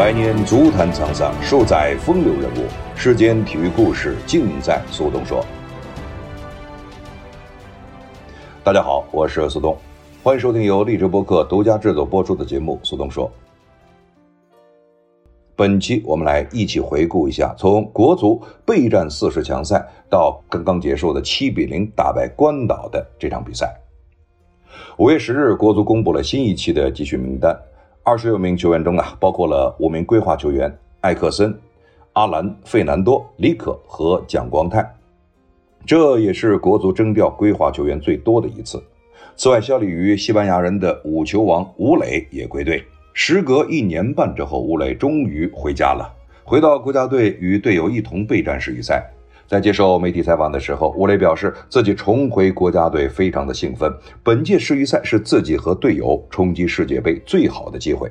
百年足坛沧桑，数载风流人物。世间体育故事，尽在苏东说。大家好，我是苏东，欢迎收听由荔枝播客独家制作播出的节目《苏东说》。本期我们来一起回顾一下，从国足备战四十强赛到刚刚结束的七比零打败关岛的这场比赛。五月十日，国足公布了新一期的集训名单。二十六名球员中啊，包括了五名规划球员艾克森、阿兰、费南多、里可和蒋光太，这也是国足征调规划球员最多的一次。此外，效力于西班牙人的五球王吴磊也归队。时隔一年半之后，吴磊终于回家了，回到国家队与队友一同备战世预赛。在接受媒体采访的时候，吴磊表示自己重回国家队非常的兴奋。本届世预赛是自己和队友冲击世界杯最好的机会。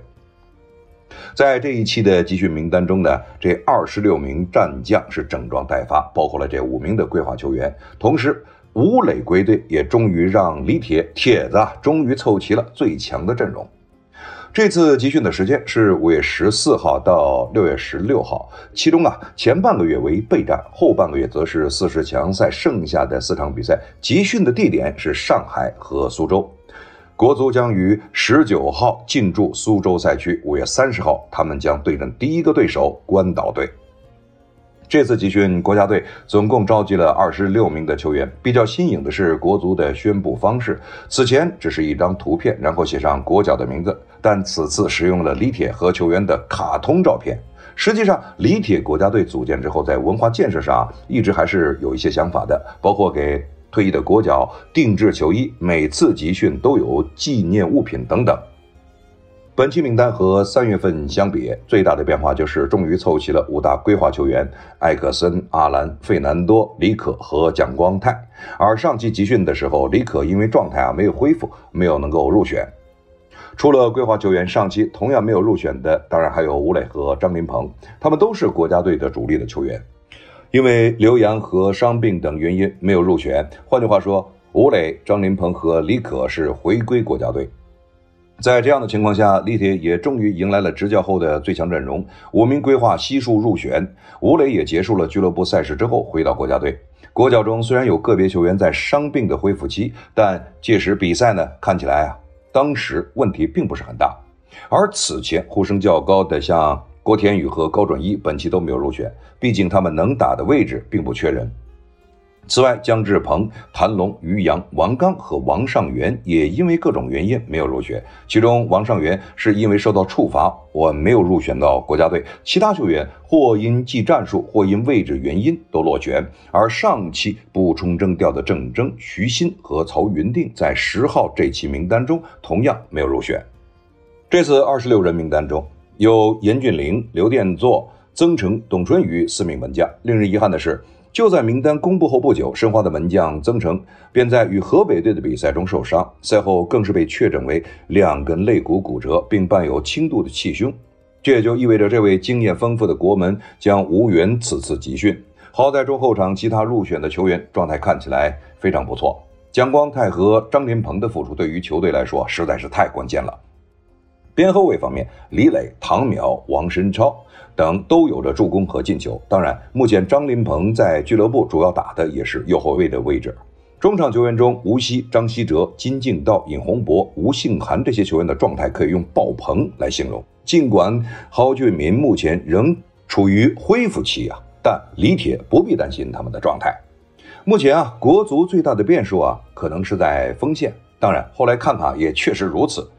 在这一期的集训名单中呢，这二十六名战将是整装待发，包括了这五名的规划球员。同时，吴磊归队也终于让李铁铁子终于凑齐了最强的阵容。这次集训的时间是五月十四号到六月十六号，其中啊前半个月为备战，后半个月则是四十强赛剩下的四场比赛。集训的地点是上海和苏州，国足将于十九号进驻苏州赛区，五月三十号他们将对阵第一个对手关岛队。这次集训，国家队总共召集了二十六名的球员。比较新颖的是，国足的宣布方式，此前只是一张图片，然后写上国脚的名字，但此次使用了李铁和球员的卡通照片。实际上，李铁国家队组建之后，在文化建设上一直还是有一些想法的，包括给退役的国脚定制球衣，每次集训都有纪念物品等等。本期名单和三月份相比，最大的变化就是终于凑齐了五大规划球员：艾克森、阿兰、费南多、李可和蒋光太。而上期集训的时候，李可因为状态啊没有恢复，没有能够入选。除了规划球员，上期同样没有入选的，当然还有吴磊和张琳芃，他们都是国家队的主力的球员，因为留洋和伤病等原因没有入选。换句话说，吴磊、张琳芃和李可是回归国家队。在这样的情况下，李铁也终于迎来了执教后的最强阵容，五名规划悉数入选。吴磊也结束了俱乐部赛事之后回到国家队。国脚中虽然有个别球员在伤病的恢复期，但届时比赛呢，看起来啊，当时问题并不是很大。而此前呼声较高的像郭田雨和高准翼，本期都没有入选，毕竟他们能打的位置并不缺人。此外，姜志鹏、谭龙、于洋、王刚和王上元也因为各种原因没有入选。其中，王上元是因为受到处罚，我没有入选到国家队。其他球员或因技战术，或因位置原因都落选。而上期补充征调的郑铮、徐新和曹云定在十号这期名单中同样没有入选。这次二十六人名单中有严俊凌、刘殿座、曾诚、董春雨四名门将。令人遗憾的是。就在名单公布后不久，申花的门将曾诚便在与河北队的比赛中受伤，赛后更是被确诊为两根肋骨骨折，并伴有轻度的气胸。这也就意味着这位经验丰富的国门将无缘此次集训。好在中后场其他入选的球员状态看起来非常不错，蒋光太和张琳芃的复出对于球队来说实在是太关键了。边后卫方面，李磊、唐淼、王申超等都有着助攻和进球。当然，目前张琳芃在俱乐部主要打的也是右后卫的位置。中场球员中，吴曦、张稀哲、金敬道、尹洪博、吴兴涵这些球员的状态可以用爆棚来形容。尽管蒿俊闵目前仍处于恢复期啊，但李铁不必担心他们的状态。目前啊，国足最大的变数啊，可能是在锋线。当然，后来看看也确实如此。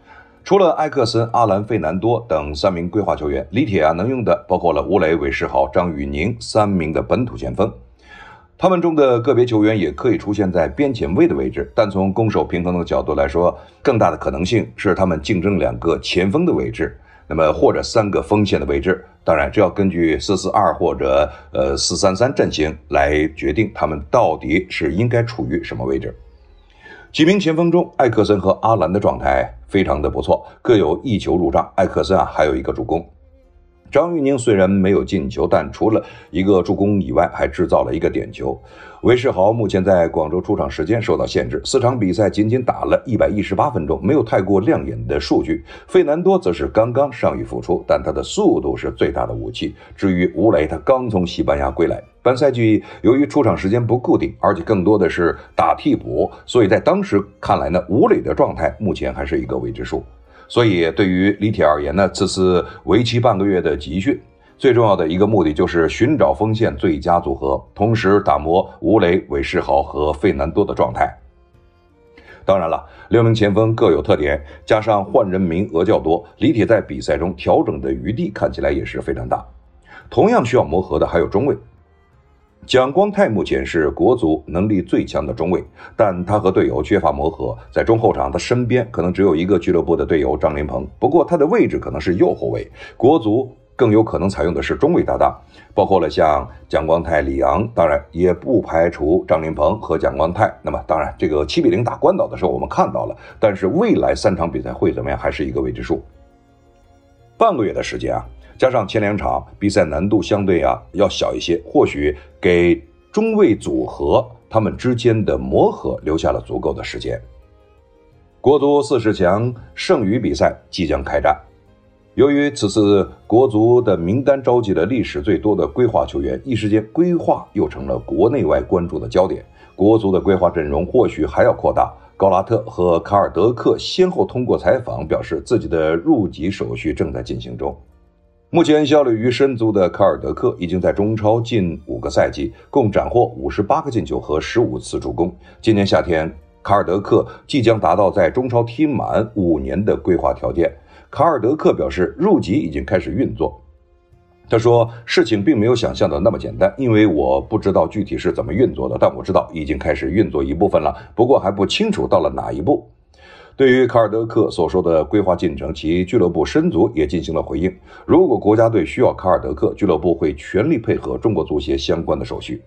除了埃克森、阿兰、费南多等三名规划球员，李铁啊能用的包括了吴磊、韦世豪、张宇宁三名的本土前锋。他们中的个别球员也可以出现在边前卫的位置，但从攻守平衡的角度来说，更大的可能性是他们竞争两个前锋的位置，那么或者三个锋线的位置。当然，这要根据四四二或者呃四三三阵型来决定他们到底是应该处于什么位置。几名前锋中，艾克森和阿兰的状态非常的不错，各有一球入账。艾克森啊，还有一个助攻。张玉宁虽然没有进球，但除了一个助攻以外，还制造了一个点球。韦世豪目前在广州出场时间受到限制，四场比赛仅仅打了一百一十八分钟，没有太过亮眼的数据。费南多则是刚刚伤愈复出，但他的速度是最大的武器。至于吴磊，他刚从西班牙归来，本赛季由于出场时间不固定，而且更多的是打替补，所以在当时看来呢，吴磊的状态目前还是一个未知数。所以，对于李铁而言呢，此次为期半个月的集训，最重要的一个目的就是寻找锋线最佳组合，同时打磨吴磊、韦世豪和费南多的状态。当然了，六名前锋各有特点，加上换人名额较多，李铁在比赛中调整的余地看起来也是非常大。同样需要磨合的还有中卫。蒋光太目前是国足能力最强的中卫，但他和队友缺乏磨合，在中后场他身边可能只有一个俱乐部的队友张琳芃，不过他的位置可能是右后卫，国足更有可能采用的是中卫搭档，包括了像蒋光太、李昂，当然也不排除张琳芃和蒋光太。那么当然，这个七比零打关岛的时候我们看到了，但是未来三场比赛会怎么样，还是一个未知数。半个月的时间啊。加上前两场比赛难度相对啊要小一些，或许给中卫组合他们之间的磨合留下了足够的时间。国足四十强剩余比赛即将开战，由于此次国足的名单召集了历史最多的规划球员，一时间规划又成了国内外关注的焦点。国足的规划阵容或许还要扩大。高拉特和卡尔德克先后通过采访表示，自己的入籍手续正在进行中。目前效力于深足的卡尔德克已经在中超近五个赛季，共斩获五十八个进球和十五次助攻。今年夏天，卡尔德克即将达到在中超踢满五年的规划条件。卡尔德克表示，入籍已经开始运作。他说：“事情并没有想象的那么简单，因为我不知道具体是怎么运作的，但我知道已经开始运作一部分了，不过还不清楚到了哪一步。”对于卡尔德克所说的规划进程，其俱乐部深足也进行了回应。如果国家队需要卡尔德克，俱乐部会全力配合中国足协相关的手续。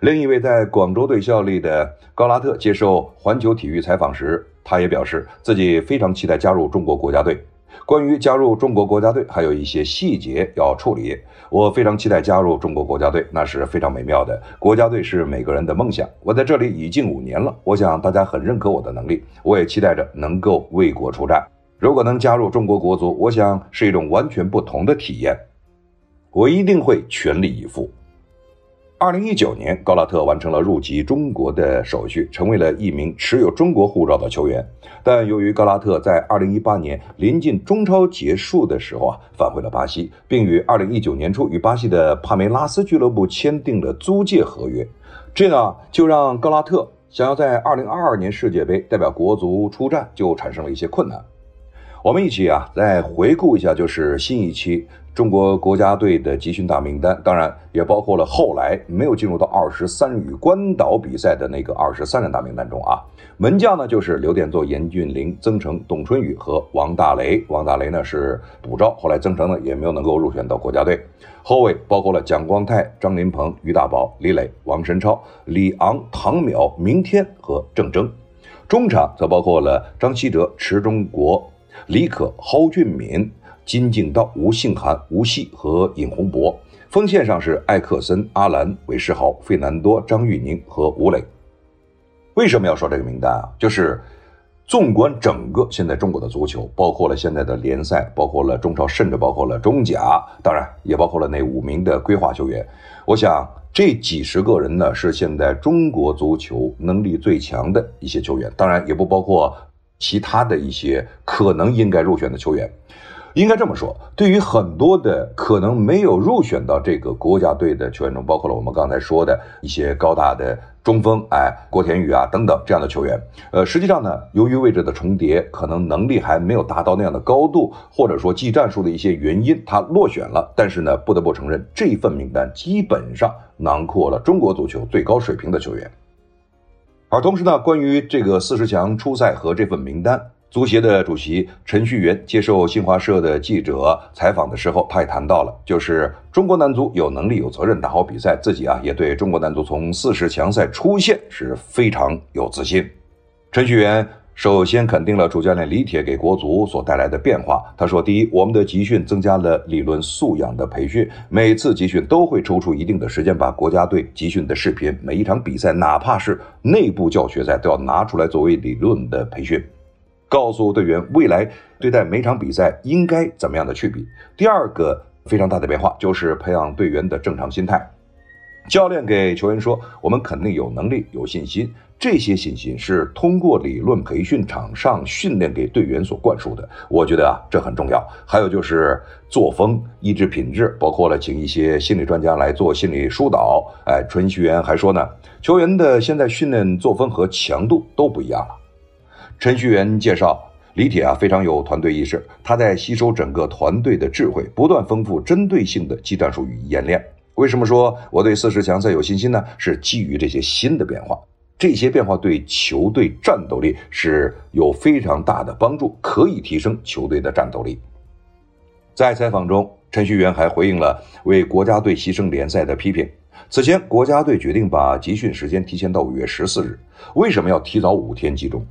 另一位在广州队效力的高拉特接受环球体育采访时，他也表示自己非常期待加入中国国家队。关于加入中国国家队，还有一些细节要处理。我非常期待加入中国国家队，那是非常美妙的。国家队是每个人的梦想。我在这里已经五年了，我想大家很认可我的能力。我也期待着能够为国出战。如果能加入中国国足，我想是一种完全不同的体验。我一定会全力以赴。二零一九年，高拉特完成了入籍中国的手续，成为了一名持有中国护照的球员。但由于高拉特在二零一八年临近中超结束的时候啊，返回了巴西，并于二零一九年初与巴西的帕梅拉斯俱乐部签订了租借合约，这呢就让高拉特想要在二零二二年世界杯代表国足出战就产生了一些困难。我们一起啊，再回顾一下，就是新一期中国国家队的集训大名单，当然也包括了后来没有进入到二十三与关岛比赛的那个二十三人大名单中啊。门将呢，就是刘殿座、严俊凌、曾诚、董春雨和王大雷。王大雷呢是补招，后来曾诚呢也没有能够入选到国家队。后卫包括了蒋光太、张琳芃、于大宝、李磊、王神超、李昂、唐淼、明天和郑铮。中场则包括了张稀哲、池忠国。李可、蒿俊闵、金敬道、吴信涵、吴曦和尹洪博。锋线上是艾克森、阿兰、韦世豪、费南多、张玉宁和吴磊。为什么要说这个名单啊？就是纵观整个现在中国的足球，包括了现在的联赛，包括了中超，甚至包括了中甲，当然也包括了那五名的规划球员。我想这几十个人呢，是现在中国足球能力最强的一些球员，当然也不包括。其他的一些可能应该入选的球员，应该这么说，对于很多的可能没有入选到这个国家队的球员中，包括了我们刚才说的一些高大的中锋，哎，郭田雨啊等等这样的球员。呃，实际上呢，由于位置的重叠，可能能力还没有达到那样的高度，或者说技战术的一些原因，他落选了。但是呢，不得不承认，这份名单基本上囊括了中国足球最高水平的球员。而同时呢，关于这个四十强初赛和这份名单，足协的主席陈戌源接受新华社的记者采访的时候，他也谈到了，就是中国男足有能力、有责任打好比赛，自己啊也对中国男足从四十强赛出线是非常有自信。陈戌源。首先肯定了主教练李铁给国足所带来的变化。他说：“第一，我们的集训增加了理论素养的培训，每次集训都会抽出一定的时间，把国家队集训的视频，每一场比赛，哪怕是内部教学赛，都要拿出来作为理论的培训，告诉队员未来对待每场比赛应该怎么样的去比。第二个非常大的变化就是培养队员的正常心态。教练给球员说：‘我们肯定有能力，有信心。’这些信心是通过理论培训场上训练给队员所灌输的，我觉得啊这很重要。还有就是作风、意志品质，包括了请一些心理专家来做心理疏导。哎，程序员还说呢，球员的现在训练作风和强度都不一样了。程序员介绍，李铁啊非常有团队意识，他在吸收整个团队的智慧，不断丰富针对性的技战术与演练。为什么说我对四十强赛有信心呢？是基于这些新的变化。这些变化对球队战斗力是有非常大的帮助，可以提升球队的战斗力。在采访中，陈旭元还回应了为国家队牺牲联赛的批评。此前，国家队决定把集训时间提前到五月十四日，为什么要提早五天集中？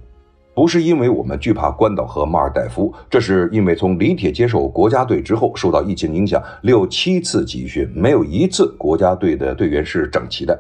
不是因为我们惧怕关岛和马尔代夫，这是因为从李铁接受国家队之后，受到疫情影响，六七次集训，没有一次国家队的队员是整齐的。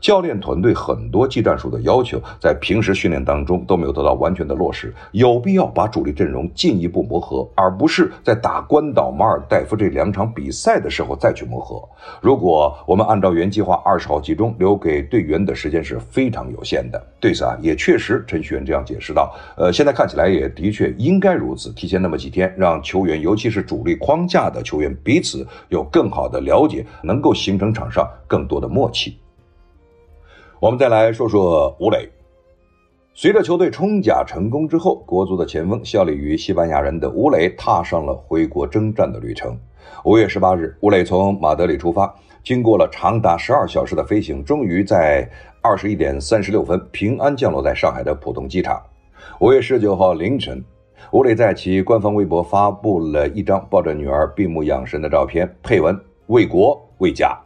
教练团队很多技战术的要求，在平时训练当中都没有得到完全的落实，有必要把主力阵容进一步磨合，而不是在打关岛、马尔代夫这两场比赛的时候再去磨合。如果我们按照原计划二十号集中，留给队员的时间是非常有限的。对此啊，也确实陈旭元这样解释道：“呃，现在看起来也的确应该如此，提前那么几天，让球员，尤其是主力框架的球员彼此有更好的了解，能够形成场上更多的默契。”我们再来说说吴磊。随着球队冲甲成功之后，国足的前锋效力于西班牙人的吴磊踏上了回国征战的旅程。五月十八日，吴磊从马德里出发，经过了长达十二小时的飞行，终于在二十一点三十六分平安降落在上海的浦东机场。五月十九号凌晨，吴磊在其官方微博发布了一张抱着女儿闭目养神的照片，配文：“为国为家。”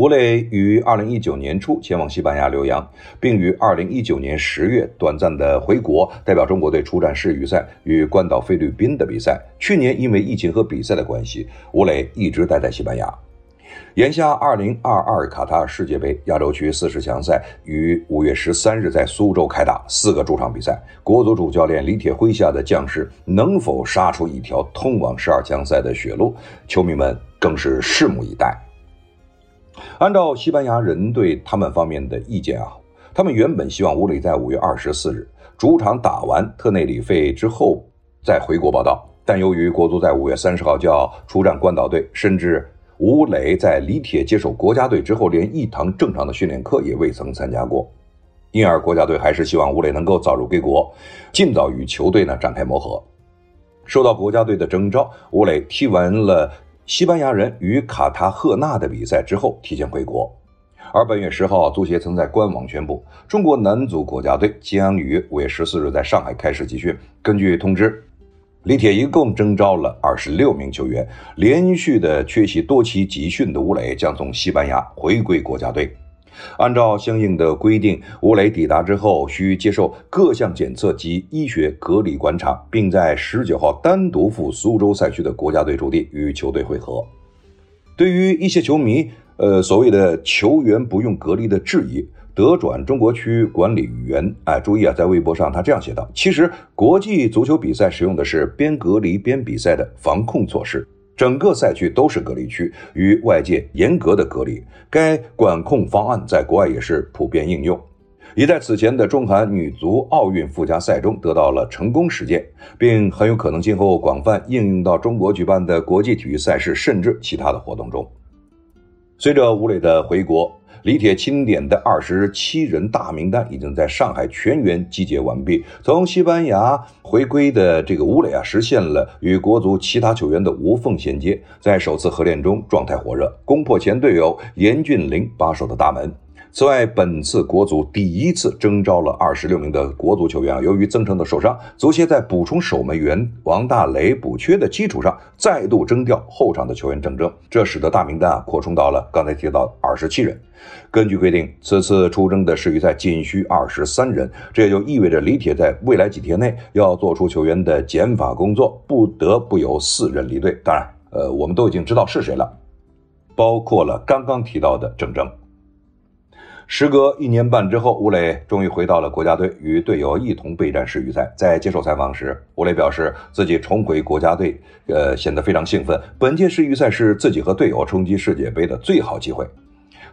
吴磊于二零一九年初前往西班牙留洋，并于二零一九年十月短暂的回国，代表中国队出战世预赛与关岛菲律宾的比赛。去年因为疫情和比赛的关系，吴磊一直待在西班牙。眼下，二零二二卡塔尔世界杯亚洲区四十强赛于五月十三日在苏州开打，四个主场比赛，国足主教练李铁麾下的将士能否杀出一条通往十二强赛的血路？球迷们更是拭目以待。按照西班牙人对他们方面的意见啊，他们原本希望吴磊在五月二十四日主场打完特内里费之后再回国报道，但由于国足在五月三十号就要出战关岛队，甚至吴磊在李铁接手国家队之后，连一堂正常的训练课也未曾参加过，因而国家队还是希望吴磊能够早日归国，尽早与球队呢展开磨合。受到国家队的征召，吴磊踢完了。西班牙人与卡塔赫纳的比赛之后提前回国，而本月十号，足协曾在官网宣布，中国男足国家队将于五月十四日在上海开始集训。根据通知，李铁一共征召了二十六名球员，连续的缺席多期集训的吴磊将从西班牙回归国家队。按照相应的规定，吴磊抵达之后需接受各项检测及医学隔离观察，并在十九号单独赴苏州赛区的国家队驻地与球队会合。对于一些球迷，呃，所谓的球员不用隔离的质疑，德转中国区管理员，哎，注意啊，在微博上他这样写道：其实国际足球比赛使用的是边隔离边比赛的防控措施。整个赛区都是隔离区，与外界严格的隔离。该管控方案在国外也是普遍应用，已在此前的中韩女足奥运附加赛中得到了成功实践，并很有可能今后广泛应用到中国举办的国际体育赛事，甚至其他的活动中。随着吴磊的回国。李铁钦点的二十七人大名单已经在上海全员集结完毕。从西班牙回归的这个吴磊啊，实现了与国足其他球员的无缝衔接，在首次合练中状态火热，攻破前队友严俊凌把守的大门。此外，本次国足第一次征召了二十六名的国足球员啊，由于曾诚的受伤，足协在补充守门员王大雷补缺的基础上，再度征调后场的球员郑铮，这使得大名单啊扩充到了刚才提到二十七人。根据规定，此次出征的世预赛仅需二十三人，这也就意味着李铁在未来几天内要做出球员的减法工作，不得不有四人离队。当然，呃，我们都已经知道是谁了，包括了刚刚提到的郑铮。时隔一年半之后，吴磊终于回到了国家队，与队友一同备战世预赛。在接受采访时，吴磊表示自己重回国家队，呃，显得非常兴奋。本届世预赛是自己和队友冲击世界杯的最好机会。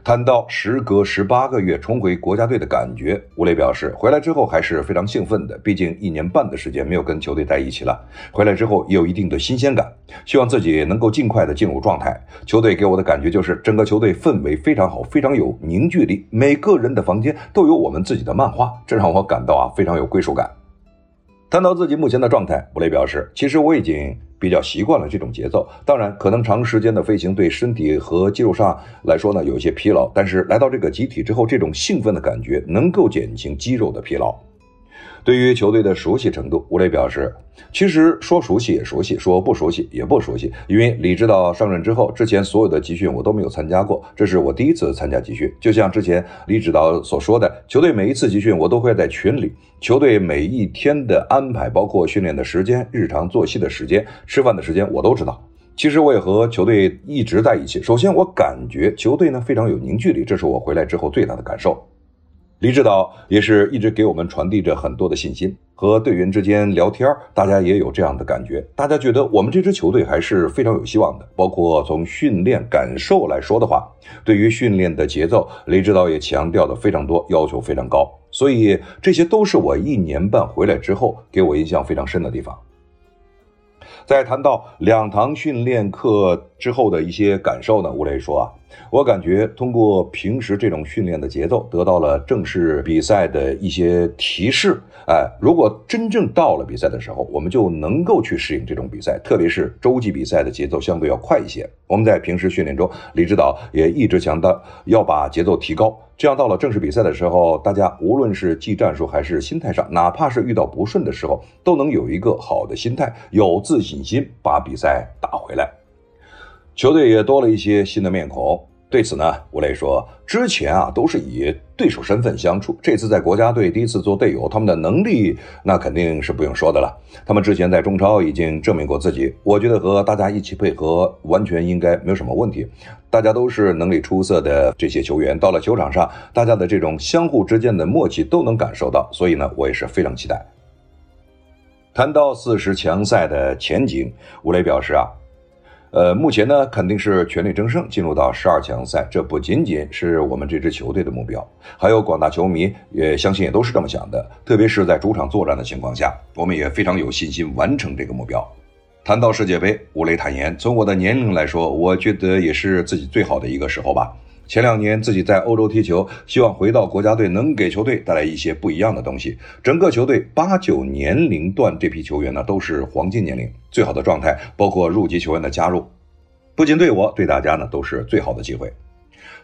谈到时隔十八个月重回国家队的感觉，吴磊表示，回来之后还是非常兴奋的。毕竟一年半的时间没有跟球队在一起了，回来之后也有一定的新鲜感。希望自己能够尽快的进入状态。球队给我的感觉就是整个球队氛围非常好，非常有凝聚力。每个人的房间都有我们自己的漫画，这让我感到啊非常有归属感。谈到自己目前的状态，吴磊表示，其实我已经。比较习惯了这种节奏，当然，可能长时间的飞行对身体和肌肉上来说呢有一些疲劳，但是来到这个集体之后，这种兴奋的感觉能够减轻肌肉的疲劳。对于球队的熟悉程度，吴磊表示，其实说熟悉也熟悉，说不熟悉也不熟悉。因为李指导上任之后，之前所有的集训我都没有参加过，这是我第一次参加集训。就像之前李指导所说的，球队每一次集训我都会在群里，球队每一天的安排，包括训练的时间、日常作息的时间、吃饭的时间，我都知道。其实我也和球队一直在一起。首先，我感觉球队呢非常有凝聚力，这是我回来之后最大的感受。李指导也是一直给我们传递着很多的信心，和队员之间聊天，大家也有这样的感觉，大家觉得我们这支球队还是非常有希望的。包括从训练感受来说的话，对于训练的节奏，李指导也强调的非常多，要求非常高，所以这些都是我一年半回来之后给我印象非常深的地方。在谈到两堂训练课之后的一些感受呢，吴磊说啊，我感觉通过平时这种训练的节奏，得到了正式比赛的一些提示。哎，如果真正到了比赛的时候，我们就能够去适应这种比赛，特别是洲际比赛的节奏相对要快一些。我们在平时训练中，李指导也一直强调要把节奏提高。这样到了正式比赛的时候，大家无论是技战术还是心态上，哪怕是遇到不顺的时候，都能有一个好的心态，有自信心把比赛打回来。球队也多了一些新的面孔。对此呢，吴磊说，之前啊都是以对手身份相处，这次在国家队第一次做队友，他们的能力那肯定是不用说的了。他们之前在中超已经证明过自己，我觉得和大家一起配合完全应该没有什么问题。大家都是能力出色的这些球员，到了球场上，大家的这种相互之间的默契都能感受到，所以呢，我也是非常期待。谈到四十强赛的前景，吴磊表示啊。呃，目前呢，肯定是全力争胜，进入到十二强赛。这不仅仅是我们这支球队的目标，还有广大球迷也相信也都是这么想的。特别是在主场作战的情况下，我们也非常有信心完成这个目标。谈到世界杯，吴磊坦言，从我的年龄来说，我觉得也是自己最好的一个时候吧。前两年自己在欧洲踢球，希望回到国家队能给球队带来一些不一样的东西。整个球队八九年龄段这批球员呢都是黄金年龄，最好的状态，包括入籍球员的加入，不仅对我对大家呢都是最好的机会。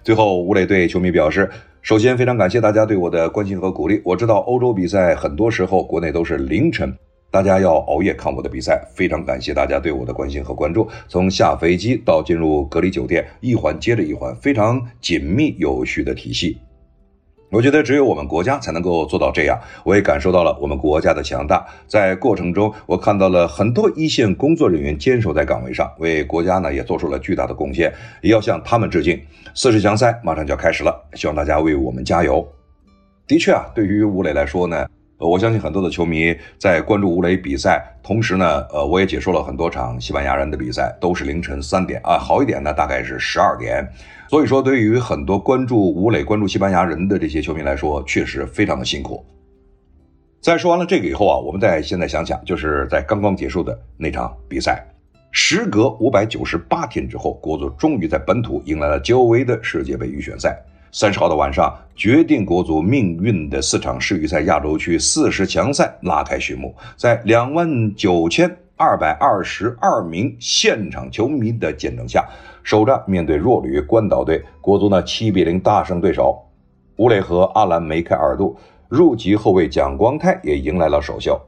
最后，吴磊对球迷表示，首先非常感谢大家对我的关心和鼓励。我知道欧洲比赛很多时候国内都是凌晨。大家要熬夜看我的比赛，非常感谢大家对我的关心和关注。从下飞机到进入隔离酒店，一环接着一环，非常紧密有序的体系。我觉得只有我们国家才能够做到这样。我也感受到了我们国家的强大。在过程中，我看到了很多一线工作人员坚守在岗位上，为国家呢也做出了巨大的贡献，也要向他们致敬。四十强赛马上就要开始了，希望大家为我们加油。的确啊，对于吴磊来说呢。呃我相信很多的球迷在关注吴磊比赛，同时呢，呃，我也解说了很多场西班牙人的比赛，都是凌晨三点啊，好一点呢，大概是十二点。所以说，对于很多关注吴磊、关注西班牙人的这些球迷来说，确实非常的辛苦。在说完了这个以后啊，我们再现在想想，就是在刚刚结束的那场比赛，时隔五百九十八天之后，国足终于在本土迎来了久违的世界杯预选赛。三十号的晚上，决定国足命运的四场世预赛亚洲区四十强赛拉开序幕。在两万九千二百二十二名现场球迷的见证下，首战面对弱旅关岛队，国足呢七比零大胜对手。吴磊和阿兰梅开二度，入籍后卫蒋光太也迎来了首秀。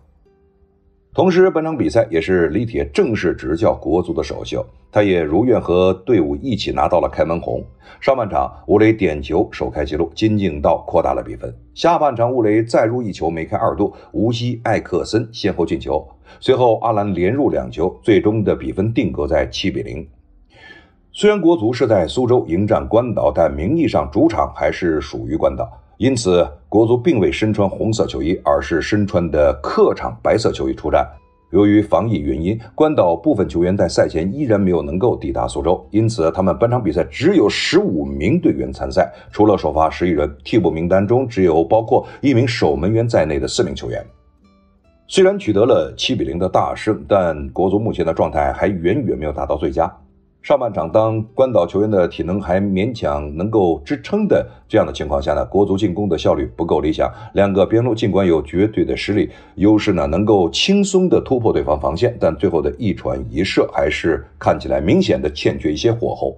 同时，本场比赛也是李铁正式执教国足的首秀，他也如愿和队伍一起拿到了开门红。上半场，吴磊点球首开纪录，金敬道扩大了比分。下半场，吴磊再入一球，梅开二度，无锡艾克森先后进球，随后阿兰连入两球，最终的比分定格在七比零。虽然国足是在苏州迎战关岛，但名义上主场还是属于关岛。因此，国足并未身穿红色球衣，而是身穿的客场白色球衣出战。由于防疫原因，关岛部分球员在赛前依然没有能够抵达苏州，因此他们本场比赛只有十五名队员参赛，除了首发十一人，替补名单中只有包括一名守门员在内的四名球员。虽然取得了七比零的大胜，但国足目前的状态还远远没有达到最佳。上半场，当关岛球员的体能还勉强能够支撑的这样的情况下呢，国足进攻的效率不够理想。两个边路尽管有绝对的实力优势呢，能够轻松的突破对方防线，但最后的一传一射还是看起来明显的欠缺一些火候。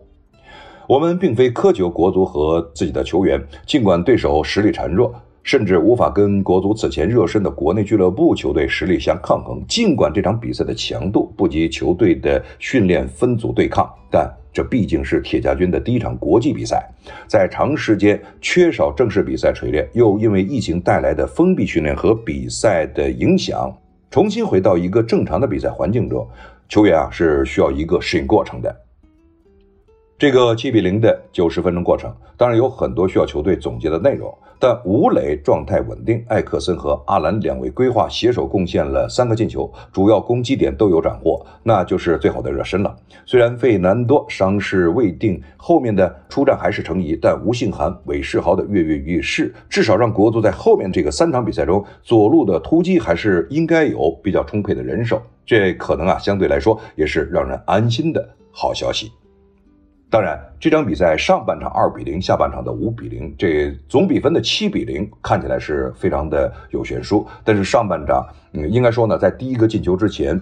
我们并非苛求国足和自己的球员，尽管对手实力孱弱。甚至无法跟国足此前热身的国内俱乐部球队实力相抗衡。尽管这场比赛的强度不及球队的训练分组对抗，但这毕竟是铁家军的第一场国际比赛，在长时间缺少正式比赛锤炼，又因为疫情带来的封闭训练和比赛的影响，重新回到一个正常的比赛环境中，球员啊是需要一个适应过程的。这个七比零的九十分钟过程，当然有很多需要球队总结的内容。但吴磊状态稳定，艾克森和阿兰两位规划携手贡献了三个进球，主要攻击点都有斩获，那就是最好的热身了。虽然费南多伤势未定，后面的出战还是成疑，但吴兴涵、韦世豪的跃跃欲试，至少让国足在后面这个三场比赛中，左路的突击还是应该有比较充沛的人手，这可能啊相对来说也是让人安心的好消息。当然，这场比赛上半场二比零，下半场的五比零，这总比分的七比零看起来是非常的有悬殊。但是上半场，嗯，应该说呢，在第一个进球之前，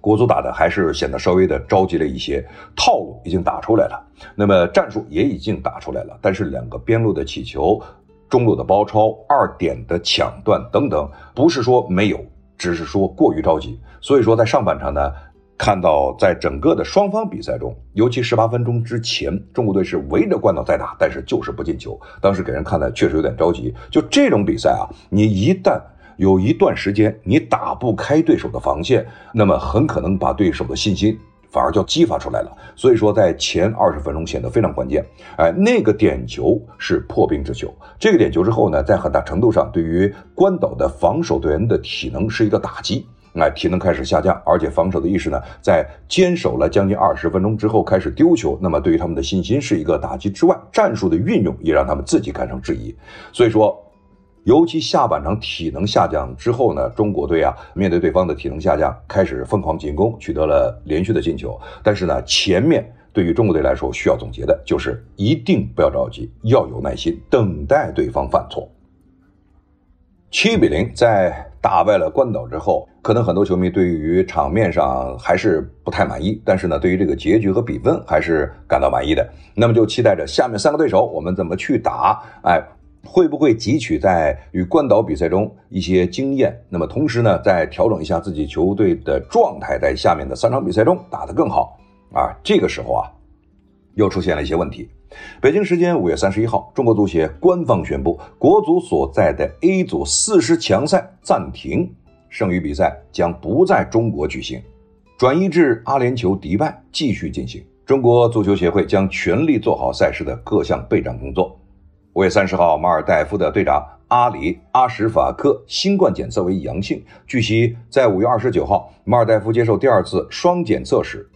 国足打的还是显得稍微的着急了一些，套路已经打出来了，那么战术也已经打出来了。但是两个边路的起球、中路的包抄、二点的抢断等等，不是说没有，只是说过于着急。所以说，在上半场呢。看到在整个的双方比赛中，尤其十八分钟之前，中国队是围着关岛在打，但是就是不进球。当时给人看的确实有点着急。就这种比赛啊，你一旦有一段时间你打不开对手的防线，那么很可能把对手的信心反而就激发出来了。所以说，在前二十分钟显得非常关键。哎，那个点球是破冰之球。这个点球之后呢，在很大程度上对于关岛的防守队员的体能是一个打击。哎，体能开始下降，而且防守的意识呢，在坚守了将近二十分钟之后开始丢球，那么对于他们的信心是一个打击之外，战术的运用也让他们自己产生质疑。所以说，尤其下半场体能下降之后呢，中国队啊，面对对方的体能下降，开始疯狂进攻，取得了连续的进球。但是呢，前面对于中国队来说需要总结的就是一定不要着急，要有耐心，等待对方犯错。七比零在打败了关岛之后，可能很多球迷对于场面上还是不太满意，但是呢，对于这个结局和比分还是感到满意的。那么就期待着下面三个对手我们怎么去打，哎，会不会汲取在与关岛比赛中一些经验？那么同时呢，再调整一下自己球队的状态，在下面的三场比赛中打得更好啊。这个时候啊，又出现了一些问题。北京时间五月三十一号，中国足协官方宣布，国足所在的 A 组四十强赛暂停，剩余比赛将不在中国举行，转移至阿联酋迪拜继续进行。中国足球协会将全力做好赛事的各项备战工作。五月三十号，马尔代夫的队长阿里阿什法克新冠检测为阳性。据悉，在五月二十九号，马尔代夫接受第二次双检测时。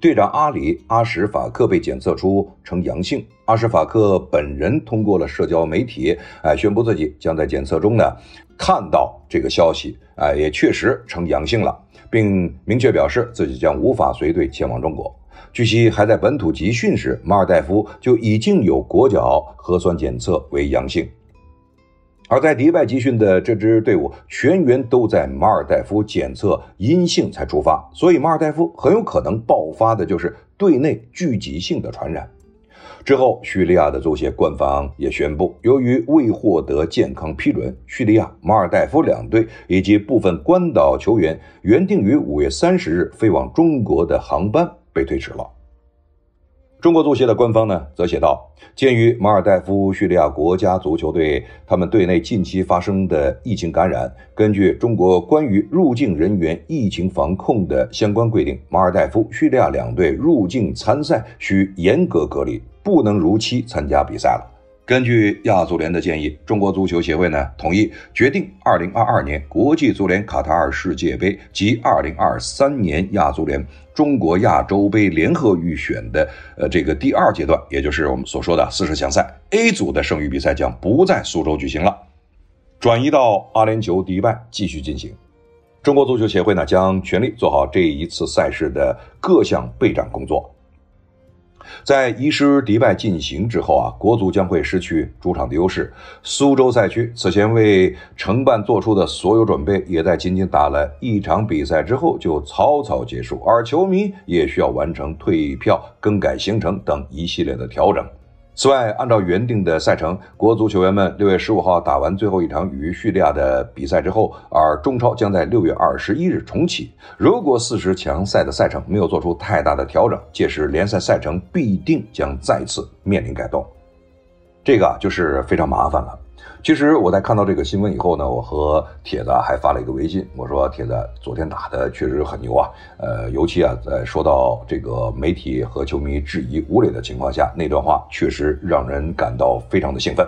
队长阿里阿什法克被检测出呈阳性，阿什法克本人通过了社交媒体，哎，宣布自己将在检测中呢看到这个消息，哎，也确实呈阳性了，并明确表示自己将无法随队前往中国。据悉，还在本土集训时，马尔代夫就已经有国脚核酸检测为阳性。而在迪拜集训的这支队伍全员都在马尔代夫检测阴性才出发，所以马尔代夫很有可能爆发的就是队内聚集性的传染。之后，叙利亚的足协官方也宣布，由于未获得健康批准，叙利亚、马尔代夫两队以及部分关岛球员原定于五月三十日飞往中国的航班被推迟了。中国足协的官方呢，则写道：鉴于马尔代夫叙利亚国家足球队他们队内近期发生的疫情感染，根据中国关于入境人员疫情防控的相关规定，马尔代夫叙利亚两队入境参赛需严格隔离，不能如期参加比赛了。根据亚足联的建议，中国足球协会呢同意决定，二零二二年国际足联卡塔尔世界杯及二零二三年亚足联中国亚洲杯联合预选的呃这个第二阶段，也就是我们所说的四十强赛 A 组的剩余比赛将不在苏州举行了，转移到阿联酋迪拜继续进行。中国足球协会呢将全力做好这一次赛事的各项备战工作。在移师迪拜进行之后啊，国足将会失去主场的优势。苏州赛区此前为承办做出的所有准备，也在仅仅打了一场比赛之后就草草结束，而球迷也需要完成退票、更改行程等一系列的调整。此外，按照原定的赛程，国足球员们六月十五号打完最后一场与叙利亚的比赛之后，而中超将在六月二十一日重启。如果四十强赛的赛程没有做出太大的调整，届时联赛赛程必定将再次面临改动，这个就是非常麻烦了。其实我在看到这个新闻以后呢，我和铁子还发了一个微信，我说铁子昨天打的确实很牛啊，呃，尤其啊在说到这个媒体和球迷质疑吴磊的情况下，那段话确实让人感到非常的兴奋。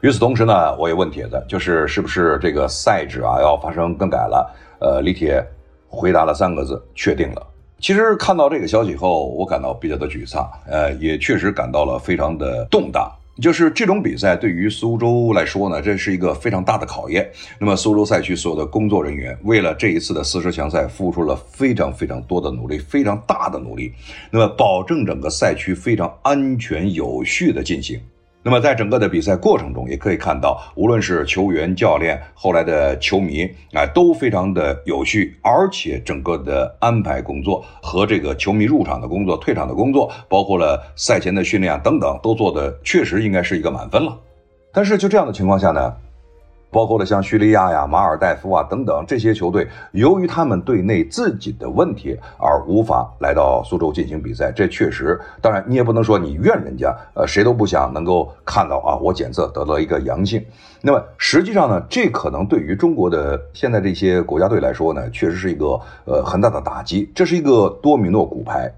与此同时呢，我也问铁子，就是是不是这个赛制啊要发生更改了？呃，李铁回答了三个字：确定了。其实看到这个消息后，我感到比较的沮丧，呃，也确实感到了非常的动荡。就是这种比赛对于苏州来说呢，这是一个非常大的考验。那么苏州赛区所有的工作人员为了这一次的四十强赛付出了非常非常多的努力，非常大的努力，那么保证整个赛区非常安全有序的进行。那么，在整个的比赛过程中，也可以看到，无论是球员、教练，后来的球迷，啊，都非常的有序，而且整个的安排工作和这个球迷入场的工作、退场的工作，包括了赛前的训练啊等等，都做的确实应该是一个满分了。但是，就这样的情况下呢？包括了像叙利亚呀、马尔代夫啊等等这些球队，由于他们队内自己的问题而无法来到苏州进行比赛，这确实，当然你也不能说你怨人家，呃，谁都不想能够看到啊，我检测得到一个阳性。那么实际上呢，这可能对于中国的现在这些国家队来说呢，确实是一个呃很大的打击，这是一个多米诺骨牌。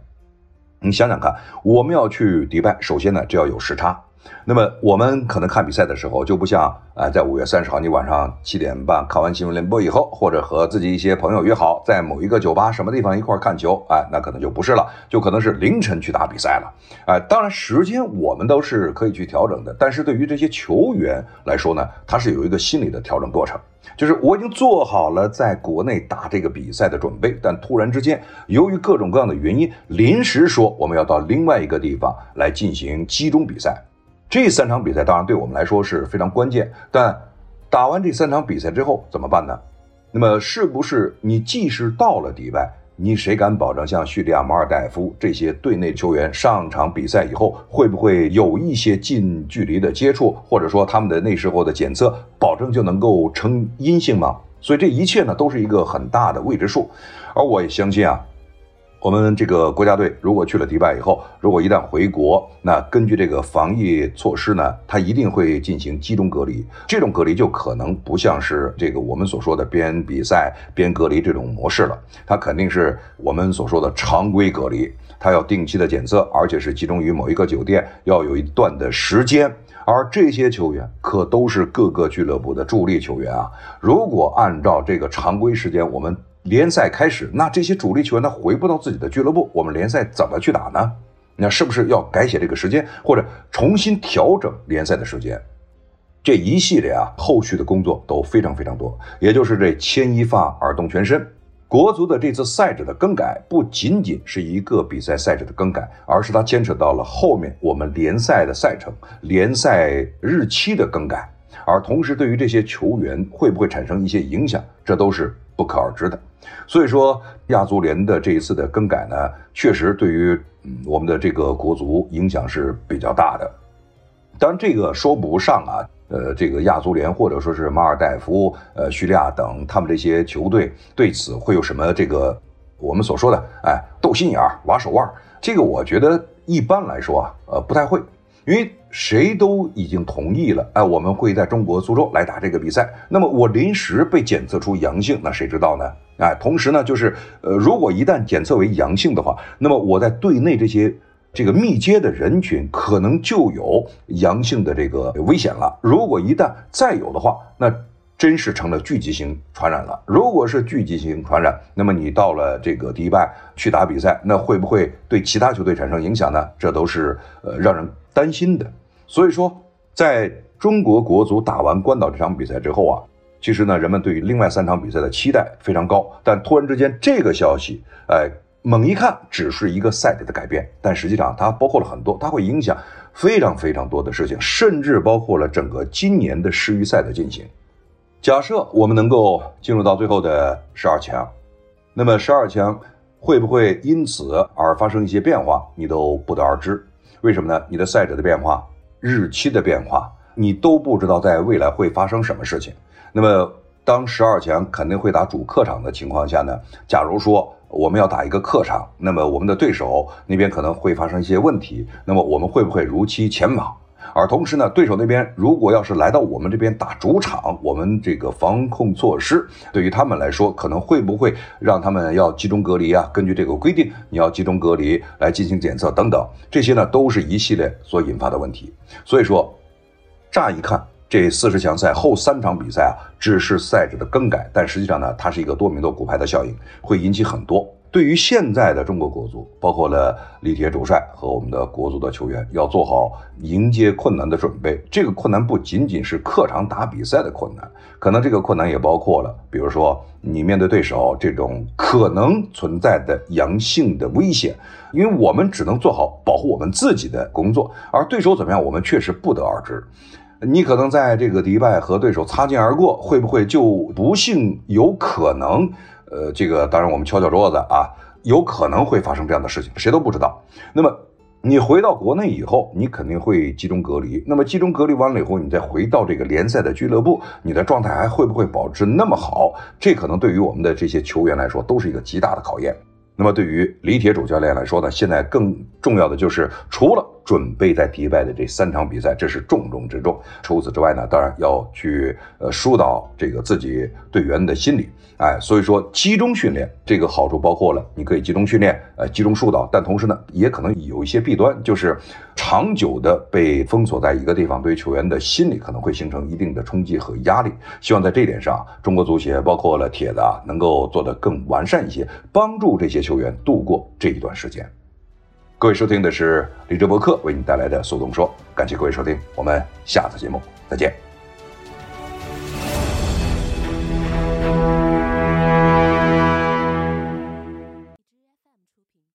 你想想看，我们要去迪拜，首先呢，这要有时差。那么我们可能看比赛的时候就不像啊，在五月三十号你晚上七点半看完新闻联播以后，或者和自己一些朋友约好在某一个酒吧什么地方一块看球，哎，那可能就不是了，就可能是凌晨去打比赛了，哎，当然时间我们都是可以去调整的，但是对于这些球员来说呢，他是有一个心理的调整过程，就是我已经做好了在国内打这个比赛的准备，但突然之间由于各种各样的原因，临时说我们要到另外一个地方来进行集中比赛。这三场比赛当然对我们来说是非常关键，但打完这三场比赛之后怎么办呢？那么是不是你即使到了迪拜，你谁敢保证像叙利亚、马尔代夫这些队内球员上场比赛以后会不会有一些近距离的接触，或者说他们的那时候的检测保证就能够呈阴性吗？所以这一切呢都是一个很大的未知数，而我也相信啊。我们这个国家队如果去了迪拜以后，如果一旦回国，那根据这个防疫措施呢，他一定会进行集中隔离。这种隔离就可能不像是这个我们所说的边比赛边隔离这种模式了，它肯定是我们所说的常规隔离。它要定期的检测，而且是集中于某一个酒店，要有一段的时间。而这些球员可都是各个俱乐部的主力球员啊！如果按照这个常规时间，我们。联赛开始，那这些主力球员他回不到自己的俱乐部，我们联赛怎么去打呢？那是不是要改写这个时间，或者重新调整联赛的时间？这一系列啊，后续的工作都非常非常多。也就是这牵一发而动全身，国足的这次赛制的更改，不仅仅是一个比赛赛制的更改，而是它牵扯到了后面我们联赛的赛程、联赛日期的更改，而同时对于这些球员会不会产生一些影响，这都是。不可而知的。所以说，亚足联的这一次的更改呢，确实对于嗯我们的这个国足影响是比较大的。当然，这个说不上啊，呃，这个亚足联或者说是马尔代夫、呃叙利亚等他们这些球队对此会有什么这个我们所说的哎斗心眼儿、挖手腕儿？这个我觉得一般来说啊，呃不太会，因为谁都已经同意了，哎，我们会在中国苏州来打这个比赛。那么我临时被检测出阳性，那谁知道呢？哎，同时呢，就是呃，如果一旦检测为阳性的话，那么我在队内这些。这个密接的人群可能就有阳性的这个危险了。如果一旦再有的话，那真是成了聚集性传染了。如果是聚集性传染，那么你到了这个迪拜去打比赛，那会不会对其他球队产生影响呢？这都是呃让人担心的。所以说，在中国国足打完关岛这场比赛之后啊，其实呢，人们对于另外三场比赛的期待非常高。但突然之间这个消息，哎。猛一看，只是一个赛制的改变，但实际上它包括了很多，它会影响非常非常多的事情，甚至包括了整个今年的世预赛的进行。假设我们能够进入到最后的十二强，那么十二强会不会因此而发生一些变化，你都不得而知。为什么呢？你的赛制的变化、日期的变化，你都不知道在未来会发生什么事情。那么当十二强肯定会打主客场的情况下呢？假如说。我们要打一个客场，那么我们的对手那边可能会发生一些问题，那么我们会不会如期前往？而同时呢，对手那边如果要是来到我们这边打主场，我们这个防控措施对于他们来说，可能会不会让他们要集中隔离啊？根据这个规定，你要集中隔离来进行检测等等，这些呢都是一系列所引发的问题。所以说，乍一看。这四十强赛后三场比赛啊，只是赛制的更改，但实际上呢，它是一个多米诺骨牌的效应，会引起很多。对于现在的中国国足，包括了李铁主帅和我们的国足的球员，要做好迎接困难的准备。这个困难不仅仅是客场打比赛的困难，可能这个困难也包括了，比如说你面对对手这种可能存在的阳性的危险，因为我们只能做好保护我们自己的工作，而对手怎么样，我们确实不得而知。你可能在这个迪拜和对手擦肩而过，会不会就不幸有可能？呃，这个当然我们敲敲桌子啊，有可能会发生这样的事情，谁都不知道。那么你回到国内以后，你肯定会集中隔离。那么集中隔离完了以后，你再回到这个联赛的俱乐部，你的状态还会不会保持那么好？这可能对于我们的这些球员来说，都是一个极大的考验。那么对于李铁主教练来说呢，现在更重要的就是除了准备在迪拜的这三场比赛，这是重中之重。除此之外呢，当然要去呃疏导这个自己队员的心理。哎，所以说集中训练这个好处包括了，你可以集中训练，呃，集中疏导，但同时呢，也可能有一些弊端，就是长久的被封锁在一个地方，对于球员的心理可能会形成一定的冲击和压力。希望在这点上，中国足协包括了铁子啊，能够做得更完善一些，帮助这些球员度过这一段时间。各位收听的是李哲博客为你带来的速动说，感谢各位收听，我们下次节目再见。